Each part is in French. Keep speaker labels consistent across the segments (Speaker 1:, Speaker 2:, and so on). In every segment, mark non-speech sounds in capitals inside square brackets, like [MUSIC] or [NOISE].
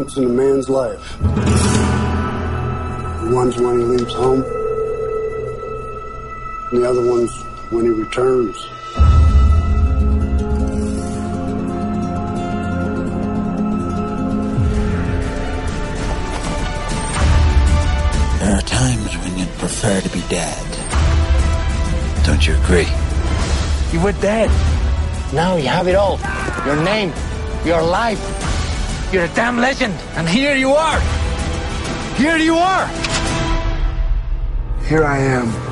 Speaker 1: moments in a man's life. The one's when he leaves home, and the other one's when he returns.
Speaker 2: There are times when you'd prefer to be dead. Don't you agree?
Speaker 3: You were dead. Now you have it all. Your name, your life. You're a damn legend. And here you are. Here you are.
Speaker 1: Here I am.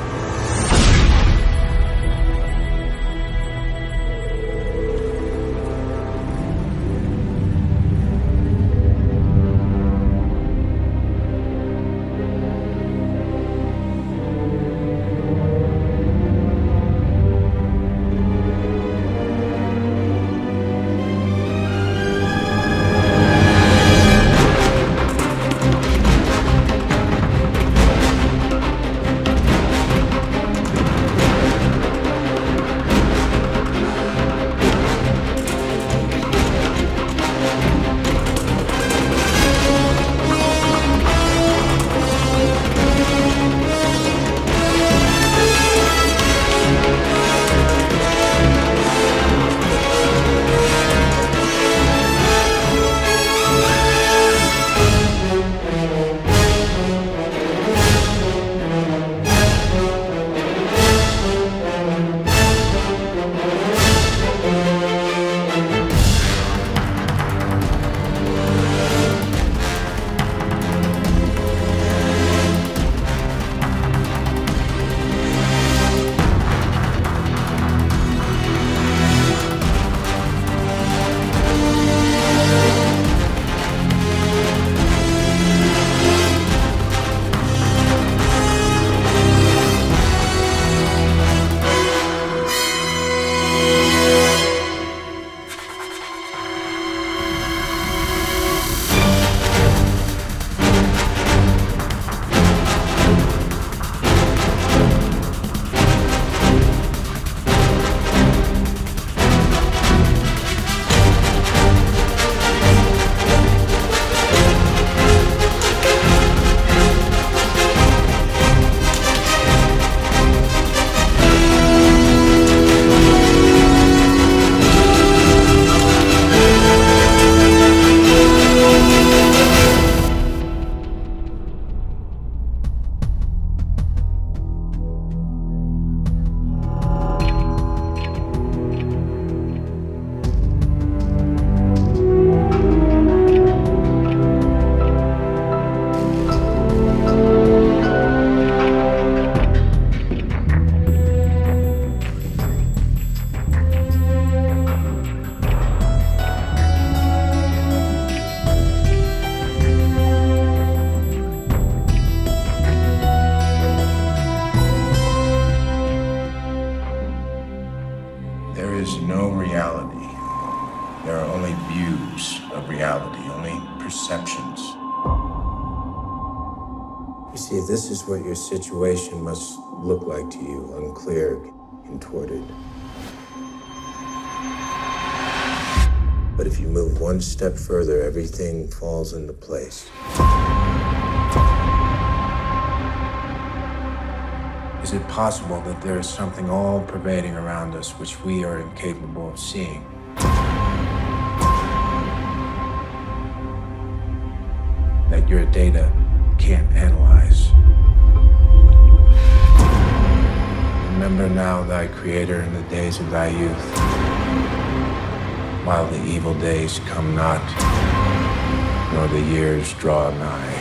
Speaker 4: Situation must look like to you, unclear, contorted. But if you move one step further, everything falls into place. Is it possible that there is something all pervading around us which we are incapable of seeing? That your data Remember now thy Creator in the days of thy youth, while the evil days come not, nor the years draw nigh.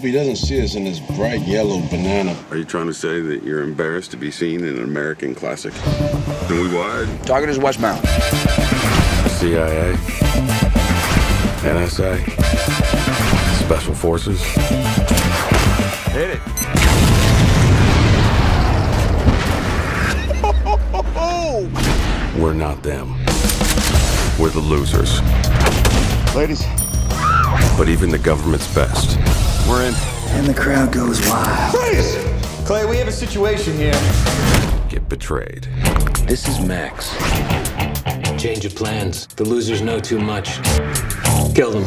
Speaker 5: Hope he doesn't see us in this bright yellow banana.
Speaker 6: Are you trying to say that you're embarrassed to be seen in an American classic? Then we wide.
Speaker 7: Target is westbound.
Speaker 6: CIA, NSA, Special Forces.
Speaker 7: Hit it. [LAUGHS]
Speaker 6: We're not them. We're the losers.
Speaker 7: Ladies.
Speaker 6: But even the government's best.
Speaker 7: We're in.
Speaker 8: And the crowd goes wild.
Speaker 7: Freeze! Clay, we have a situation here.
Speaker 6: Get betrayed.
Speaker 2: This is Max. Change of plans. The losers know too much. Kill them.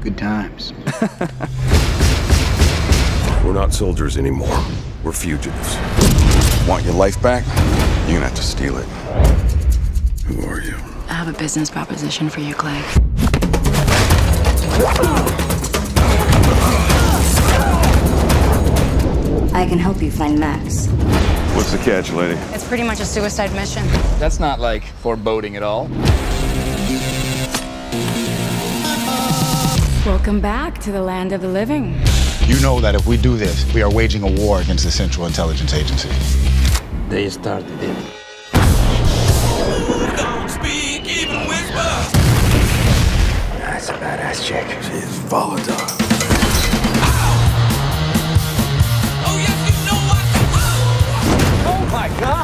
Speaker 8: Good times. [LAUGHS]
Speaker 6: We're not soldiers anymore. We're fugitives.
Speaker 7: Want your life back? You're gonna have to steal it.
Speaker 6: Who are you?
Speaker 9: I have a business proposition for you, Clay. [LAUGHS]
Speaker 10: can help you find Max.
Speaker 6: What's the catch, lady?
Speaker 9: It's pretty much a suicide mission.
Speaker 8: That's not like foreboding at all.
Speaker 9: Welcome back to the land of the living.
Speaker 11: You know that if we do this, we are waging a war against the Central Intelligence Agency.
Speaker 2: They started it.
Speaker 8: That's a badass chick.
Speaker 6: She is volatile.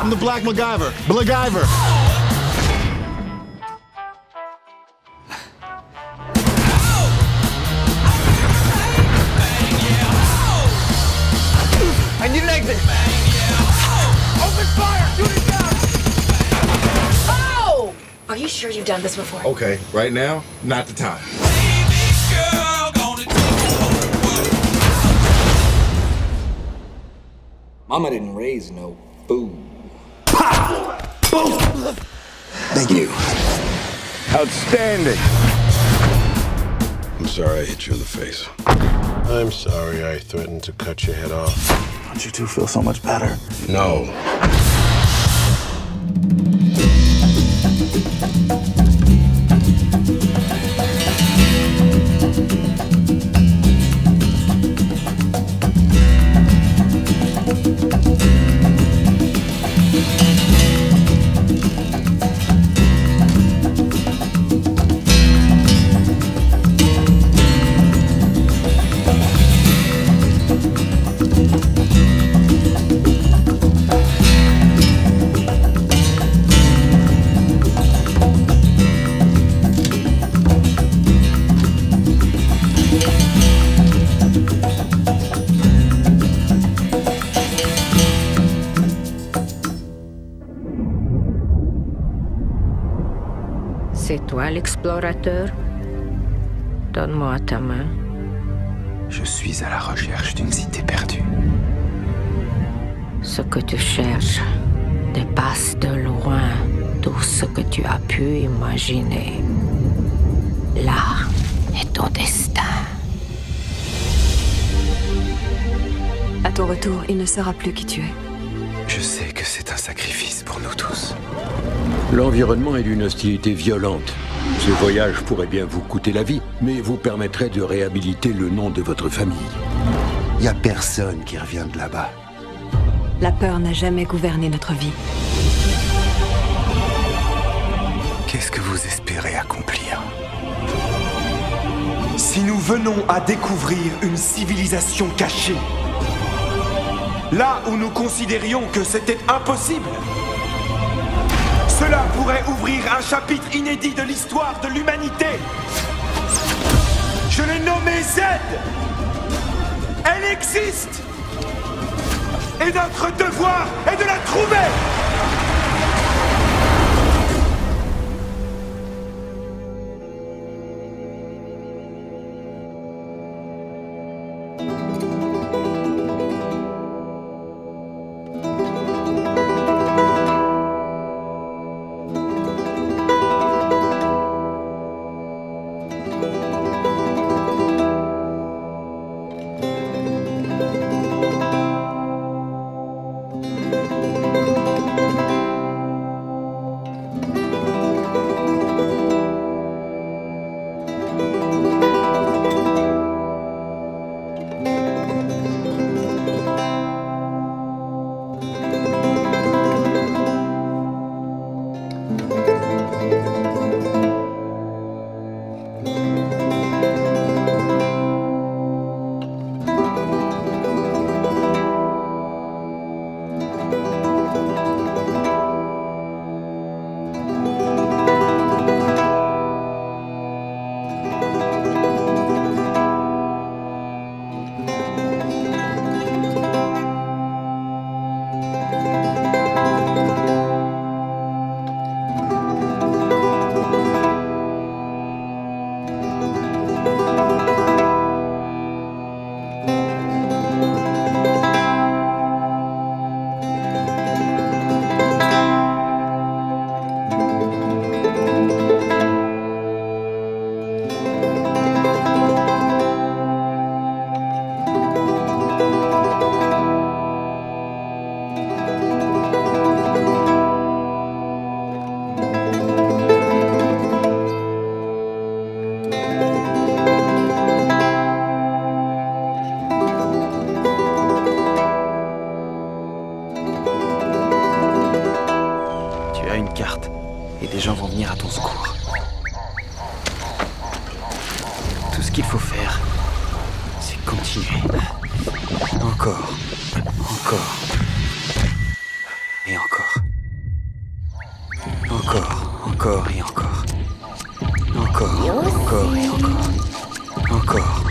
Speaker 11: I'm the Black MacGyver. MacGyver.
Speaker 8: I need an exit! Open fire! Shoot it down!
Speaker 9: Oh! Are you sure you've done this before?
Speaker 4: Okay, right now, not the time.
Speaker 8: Mama didn't raise no fool.
Speaker 7: Thank you.
Speaker 6: Outstanding. I'm sorry I hit you in the face.
Speaker 5: I'm sorry I threatened to cut your head off.
Speaker 7: Don't you two feel so much better?
Speaker 6: No.
Speaker 12: Toi l'explorateur Donne-moi ta main.
Speaker 8: Je suis à la recherche d'une cité perdue.
Speaker 12: Ce que tu cherches dépasse de loin tout ce que tu as pu imaginer. Là est ton destin.
Speaker 10: À ton retour, il ne saura plus qui tu es.
Speaker 8: Je sais que c'est un sacrifice pour nous tous.
Speaker 2: L'environnement est d'une hostilité violente. Ce voyage pourrait bien vous coûter la vie, mais vous permettrait de réhabiliter le nom de votre famille.
Speaker 8: Y a personne qui revient de là-bas.
Speaker 10: La peur n'a jamais gouverné notre vie.
Speaker 8: Qu'est-ce que vous espérez accomplir?
Speaker 13: Si nous venons à découvrir une civilisation cachée, là où nous considérions que c'était impossible, cela pourrait ouvrir un chapitre inédit de l'histoire de l'humanité. Je l'ai nommée Z. Elle existe. Et notre devoir est de la trouver.
Speaker 14: Et encore. Encore, encore et encore. Encore, encore et encore. Encore,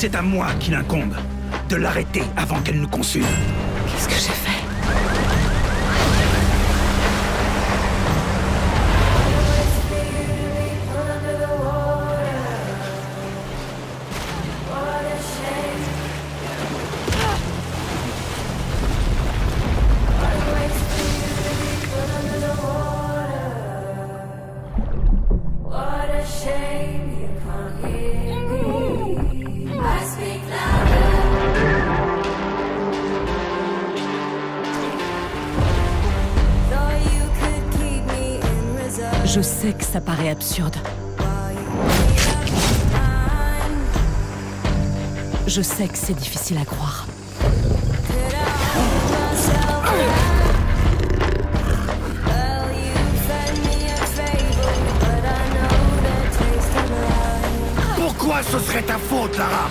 Speaker 7: C'est à moi qu'il incombe de l'arrêter avant qu'elle nous consume.
Speaker 15: Je sais que ça paraît absurde. Je sais que c'est difficile à croire.
Speaker 7: Pourquoi ce serait ta faute, Lara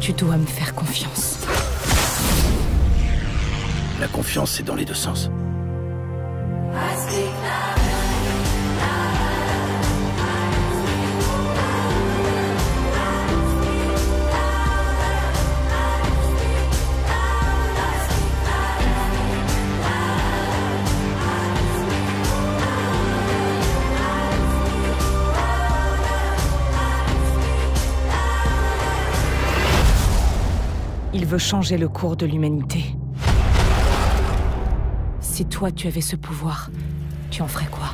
Speaker 15: Tu dois me faire confiance.
Speaker 7: La confiance, c'est dans les deux sens.
Speaker 15: Il veut changer le cours de l'humanité. Si toi tu avais ce pouvoir, tu en ferais quoi?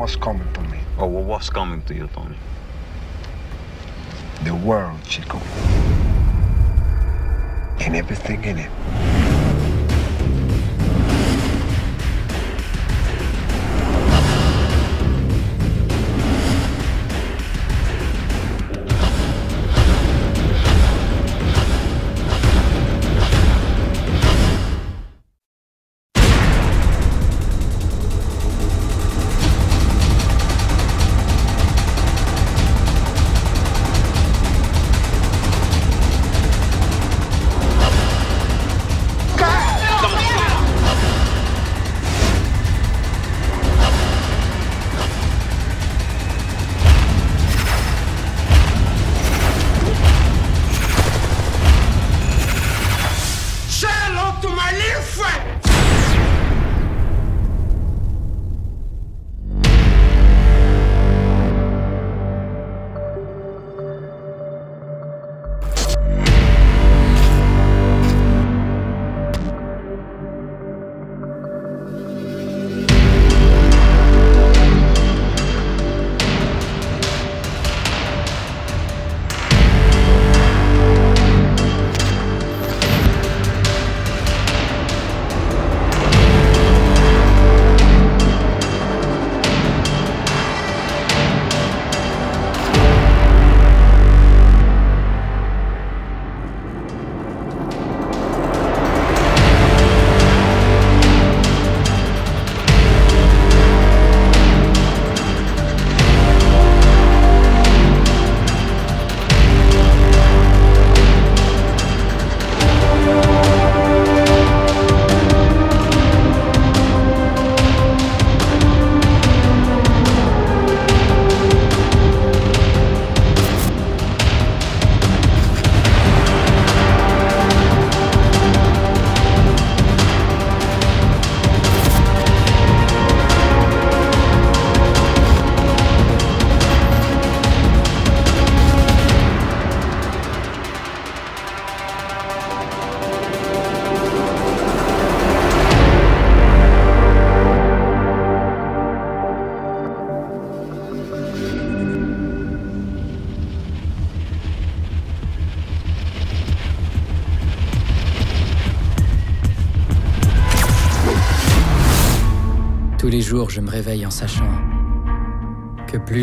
Speaker 16: What's coming to me.
Speaker 17: Oh, well, what's coming to you, Tony?
Speaker 16: The world, Chico. And everything in it.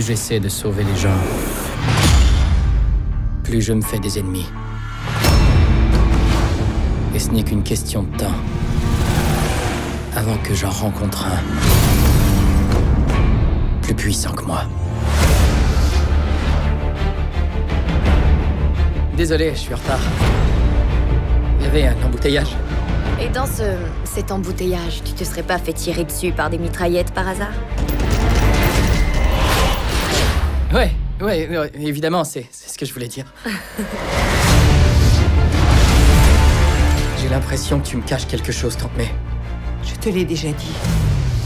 Speaker 18: J'essaie de sauver les gens, plus je me fais des ennemis. Et ce n'est qu'une question de temps avant que j'en rencontre un plus puissant que moi. Désolé, je suis en retard. Il y avait un embouteillage.
Speaker 19: Et dans ce, cet embouteillage, tu te serais pas fait tirer dessus par des mitraillettes par hasard?
Speaker 18: Ouais, évidemment, c'est c'est ce que je voulais dire. [LAUGHS] J'ai l'impression que tu me caches quelque chose, Tante May.
Speaker 20: Je te l'ai déjà dit.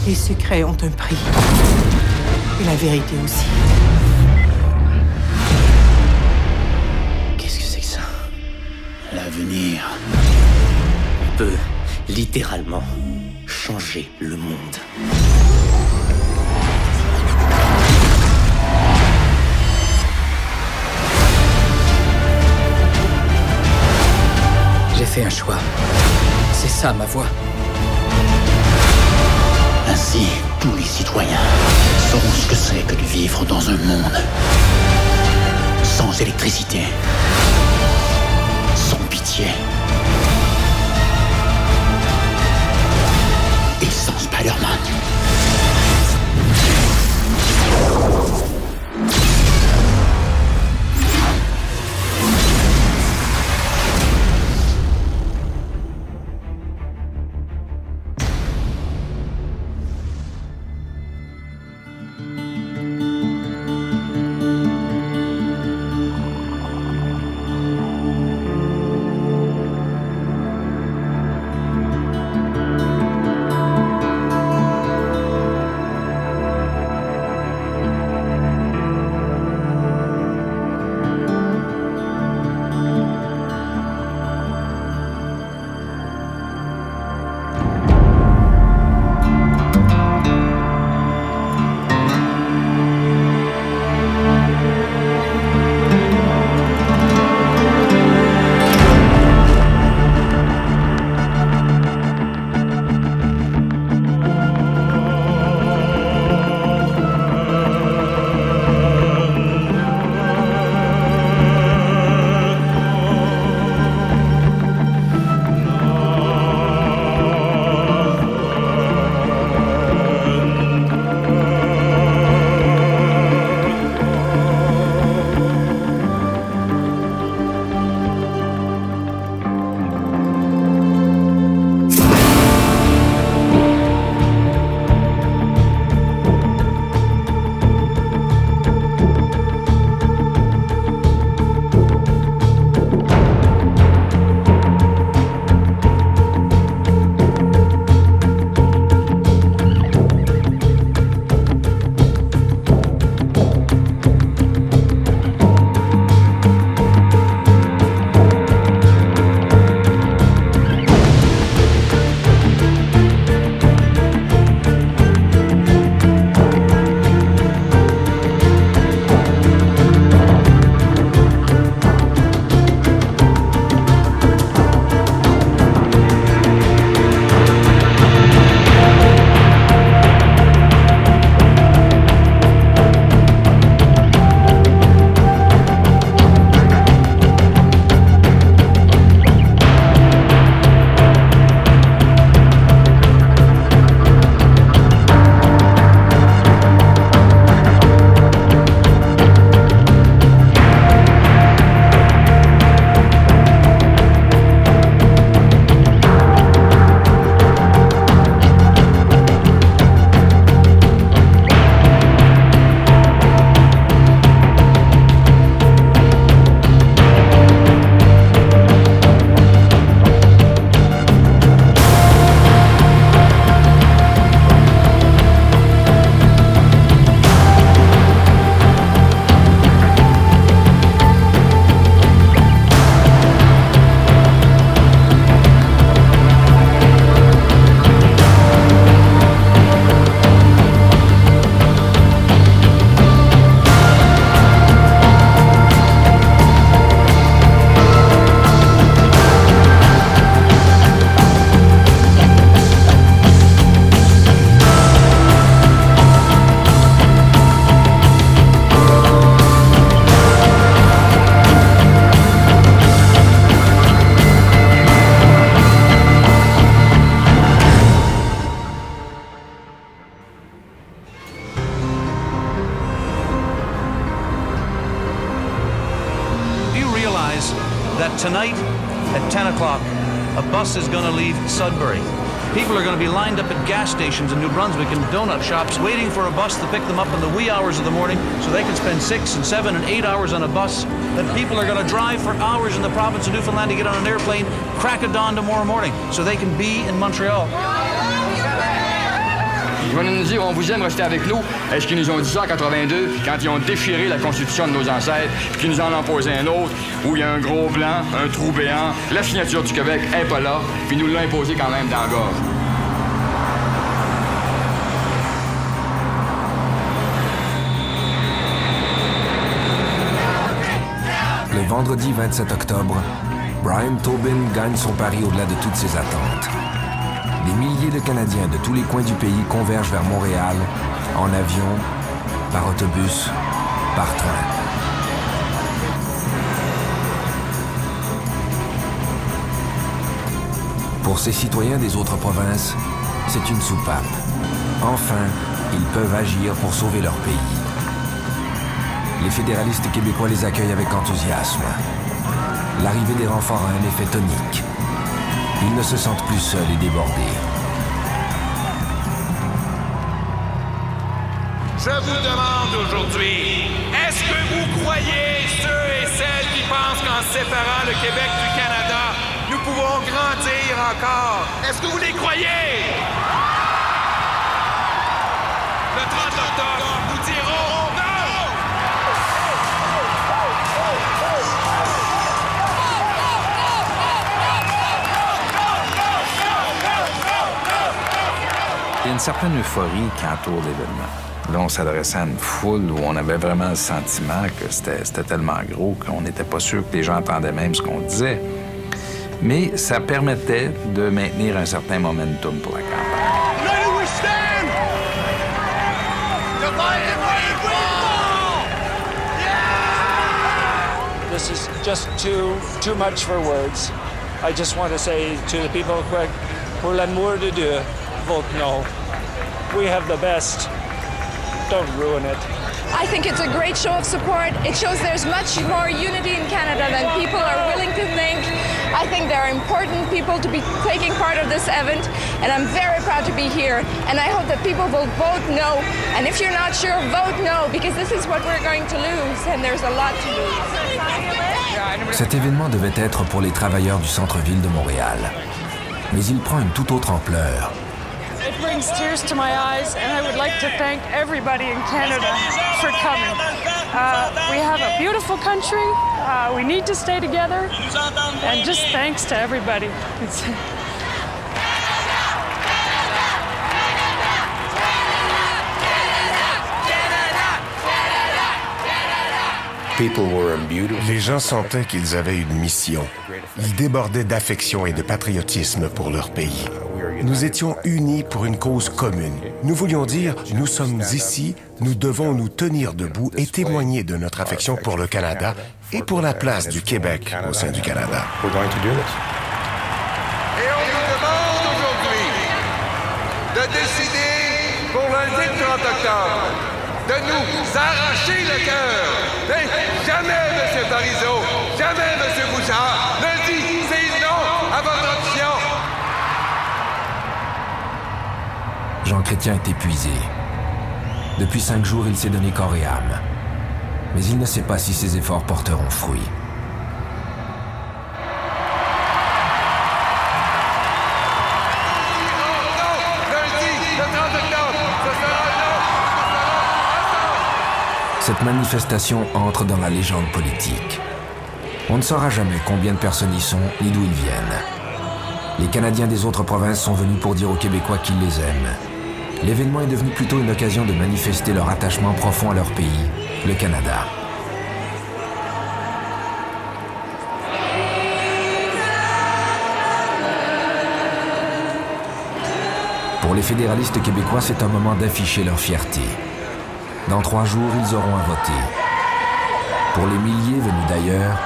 Speaker 20: Les secrets ont un prix. Et la vérité aussi.
Speaker 7: Qu'est-ce que c'est que ça? L'avenir peut littéralement changer le monde.
Speaker 18: Fait un choix. C'est ça ma voix.
Speaker 7: Ainsi, tous les citoyens sauront ce que c'est que de vivre dans un monde sans électricité, sans pitié et sans Spider-Man.
Speaker 21: Gas stations in New Brunswick and donut shops waiting for a bus to pick them up in the wee hours of the morning so they can spend six and seven and eight hours on a bus. That people are going to drive for hours in the province of Newfoundland to get on an airplane crack of dawn tomorrow morning so they can be in Montreal.
Speaker 22: Ils vont nous dire on vous aime, rester avec nous. Est-ce qu'ils nous ont dit ça en 82, puis quand ils ont déchiré la constitution de nos ancêtres, puis qu'ils nous en ont posé un autre, où il y a un gros blanc, un trou béant, la signature du Québec est pas là, puis nous l'ont imposé quand même dans la gorge.
Speaker 23: Vendredi 27 octobre, Brian Tobin gagne son pari au-delà de toutes ses attentes. Des milliers de Canadiens de tous les coins du pays convergent vers Montréal, en avion, par autobus, par train. Pour ces citoyens des autres provinces, c'est une soupape. Enfin, ils peuvent agir pour sauver leur pays. Les fédéralistes québécois les accueillent avec enthousiasme. L'arrivée des renforts a un effet tonique. Ils ne se sentent plus seuls et débordés.
Speaker 8: Je vous demande aujourd'hui, est-ce que vous croyez ceux et celles qui pensent qu'en séparant le Québec du Canada, nous pouvons grandir encore? Est-ce que vous les croyez? Le 30 octobre,
Speaker 24: y a une certaine euphorie qui entoure l'événement. Là, on s'adressait à une foule où on avait vraiment le sentiment que c'était tellement gros qu'on n'était pas sûr que les gens entendaient même ce qu'on disait. Mais ça permettait de maintenir un certain momentum pour la campagne.
Speaker 25: This is just too too much for words. I just want to say to the people pour l'amour de Dieu, vote no. We have the best. Don't ruin it.
Speaker 26: I think it's a great show of support. It shows there's much more unity in Canada than people are willing to think. I think there are important people to be taking part of this event, and I'm very proud to be here. And I hope that people will vote no. And if you're not sure, vote no, because this is what we're going to lose, and there's a lot to lose.
Speaker 23: Cet événement devait être pour les travailleurs du centre-ville de Montréal. Mais il prend une toute autre ampleur.
Speaker 25: Brings tears to my eyes, and I would like to thank everybody in Canada for coming. Uh, we have a beautiful country. Uh, we need to stay together, and just thanks to everybody. It's,
Speaker 27: Les gens sentaient qu'ils avaient une mission. Ils débordaient d'affection et de patriotisme pour leur pays. Nous étions unis pour une cause commune. Nous voulions dire, nous sommes ici, nous devons nous tenir debout et témoigner de notre affection pour le Canada et pour la place du Québec au sein du Canada.
Speaker 8: Et on nous demande aujourd'hui de décider pour lundi le 30 octobre de nous arracher le cœur. Mais jamais, M. Parizeau, jamais, M. Bouchard, ne dit non à votre option.
Speaker 23: Jean Chrétien est épuisé. Depuis cinq jours, il s'est donné corps et âme. Mais il ne sait pas si ses efforts porteront fruit. Cette manifestation entre dans la légende politique. On ne saura jamais combien de personnes y sont ni d'où ils viennent. Les Canadiens des autres provinces sont venus pour dire aux Québécois qu'ils les aiment. L'événement est devenu plutôt une occasion de manifester leur attachement profond à leur pays, le Canada. Pour les fédéralistes québécois, c'est un moment d'afficher leur fierté. Dans trois jours, ils auront à voter. Pour les milliers venus d'ailleurs,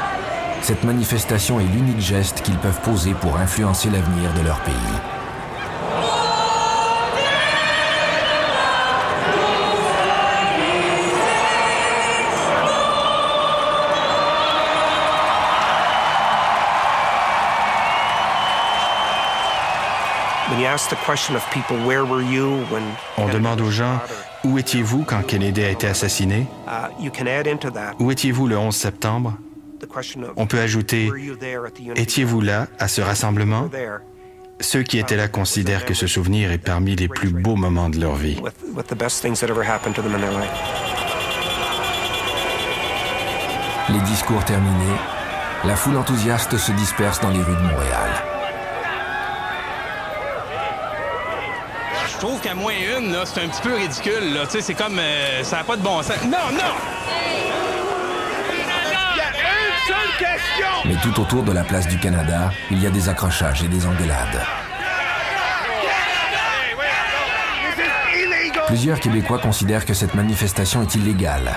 Speaker 23: cette manifestation est l'unique geste qu'ils peuvent poser pour influencer l'avenir de leur pays.
Speaker 28: On demande aux gens où étiez-vous quand Kennedy a été assassiné? Où étiez-vous le 11 septembre? On peut ajouter Étiez-vous là à ce rassemblement? Ceux qui étaient là considèrent que ce souvenir est parmi les plus beaux moments de leur vie.
Speaker 23: Les discours terminés, la foule enthousiaste se disperse dans les rues de Montréal.
Speaker 29: Trouve qu'à moins une, là, c'est un petit peu ridicule. Là. Tu sais, C'est comme... euh, ça n'a pas de bon sens. Non, non!
Speaker 23: Mais tout autour de la place du Canada, il y a des accrochages et des engueulades. Plusieurs Québécois considèrent que cette manifestation est illégale.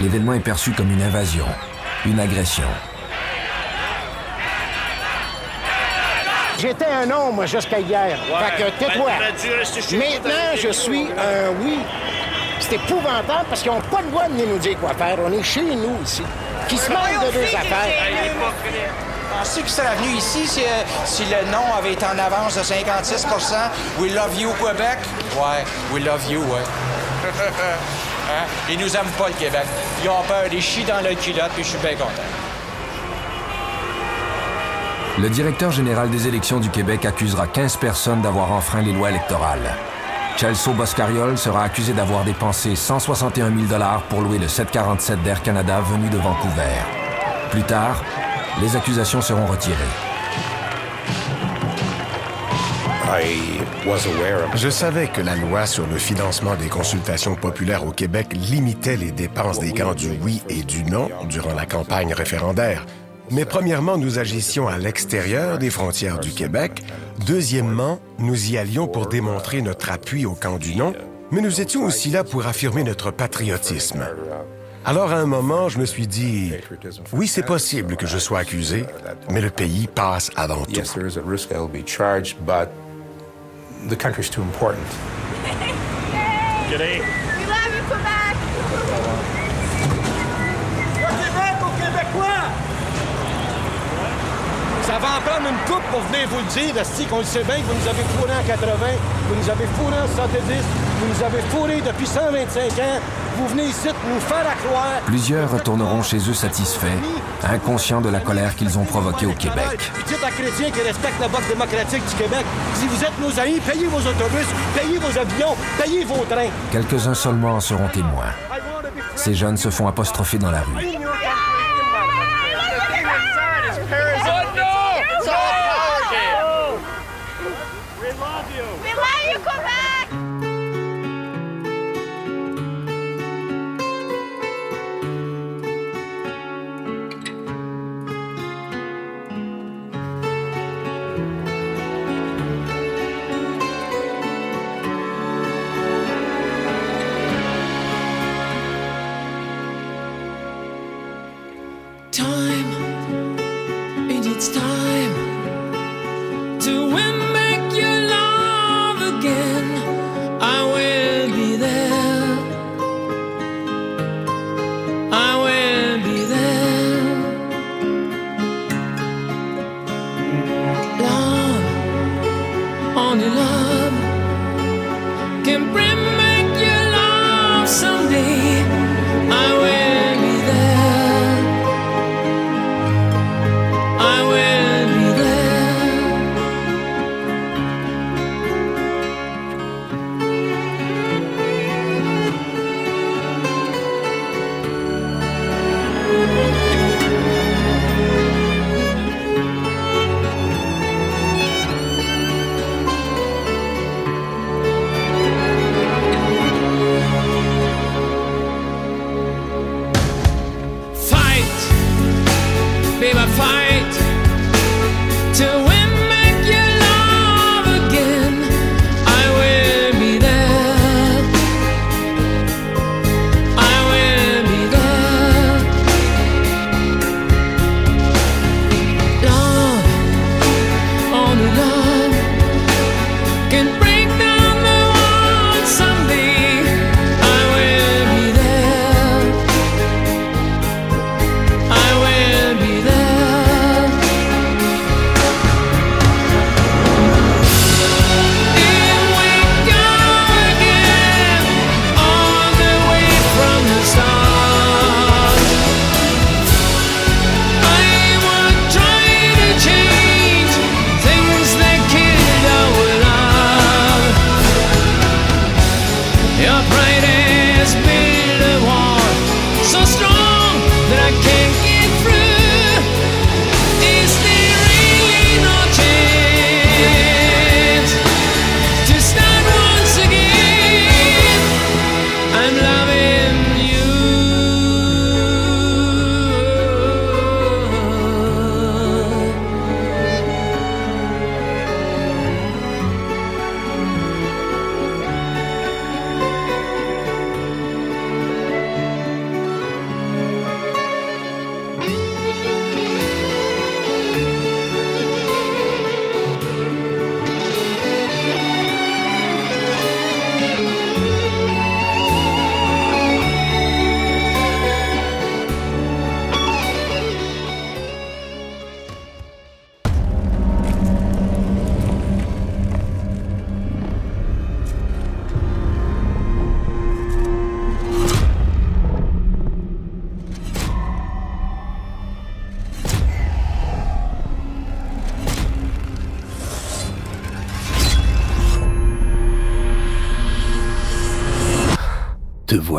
Speaker 23: L'événement est perçu comme une invasion, une agression.
Speaker 30: J'étais un non, moi, jusqu'à hier. fait que tais-toi. Maintenant, je suis un oui. C'est épouvantable parce qu'ils n'ont pas le droit de venir nous dire quoi faire. On est chez nous ici. Qui se mêlent de deux affaires.
Speaker 31: Pensez que serait venu ici si, euh, si le nom avait été en avance de 56% We love you, Québec? Ouais, we love you, ouais. [LAUGHS] hein? Ils nous aiment pas, le Québec. Ils ont peur, ils chient dans le culotte, puis je suis bien content.
Speaker 23: Le directeur général des élections du Québec accusera 15 personnes d'avoir enfreint les lois électorales. Celso Boscariol sera accusé d'avoir dépensé 161 000 pour louer le 747 d'Air Canada venu de Vancouver. Plus tard, les accusations seront retirées.
Speaker 27: Je savais que la loi sur le financement des consultations populaires au Québec limitait les dépenses des camps du oui et du non durant la campagne référendaire. Mais premièrement, nous agissions à l'extérieur des frontières du Québec. Deuxièmement, nous y allions pour démontrer notre appui au camp du non, mais nous étions aussi là pour affirmer notre patriotisme. Alors à un moment, je me suis dit, oui, c'est possible que je sois accusé, mais le pays passe avant tout.
Speaker 4: Yes, there is a risk I will be charged, but the country's too important.
Speaker 30: We love you, Québec! Le Québec aux Québécois! Ça va en prendre une coupe pour venir vous le dire, Asti, qu'on le sait bien que vous nous avez fourré en 80, vous nous avez fourré en 70, vous nous avez fourré depuis 125 ans. Vous venez ici nous faire à croire.
Speaker 23: Plusieurs retourneront chez eux satisfaits, inconscients de la colère qu'ils ont provoquée au Québec.
Speaker 30: Dites à chrétiens qui respectent le vote démocratique du Québec, si vous êtes nos amis, payez vos autobus, payez vos avions, payez vos trains.
Speaker 23: Quelques-uns seulement en seront témoins. Ces jeunes se font apostropher dans la rue.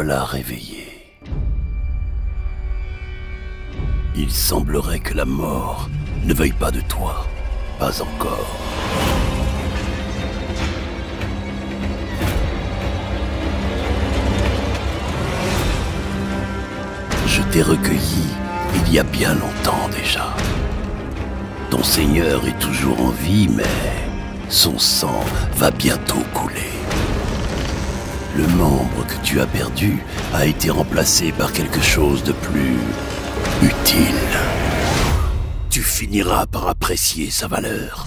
Speaker 32: Voilà réveillé. Il semblerait que la mort ne veuille pas de toi. Pas encore. Je t'ai recueilli il y a bien longtemps déjà. Ton Seigneur est toujours en vie, mais son sang va bientôt couler. Le membre que tu as perdu a été remplacé par quelque chose de plus utile. Tu finiras par apprécier sa valeur.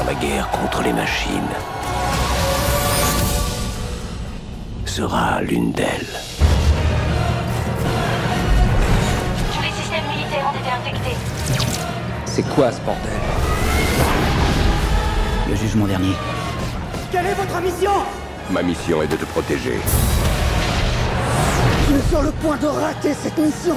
Speaker 32: Dans la guerre contre les machines sera l'une d'elles.
Speaker 26: Tous les systèmes militaires ont été infectés.
Speaker 18: C'est quoi ce bordel? Le jugement dernier.
Speaker 7: Quelle est votre mission?
Speaker 32: Ma mission est de te protéger.
Speaker 7: Je suis sur le point de rater cette mission.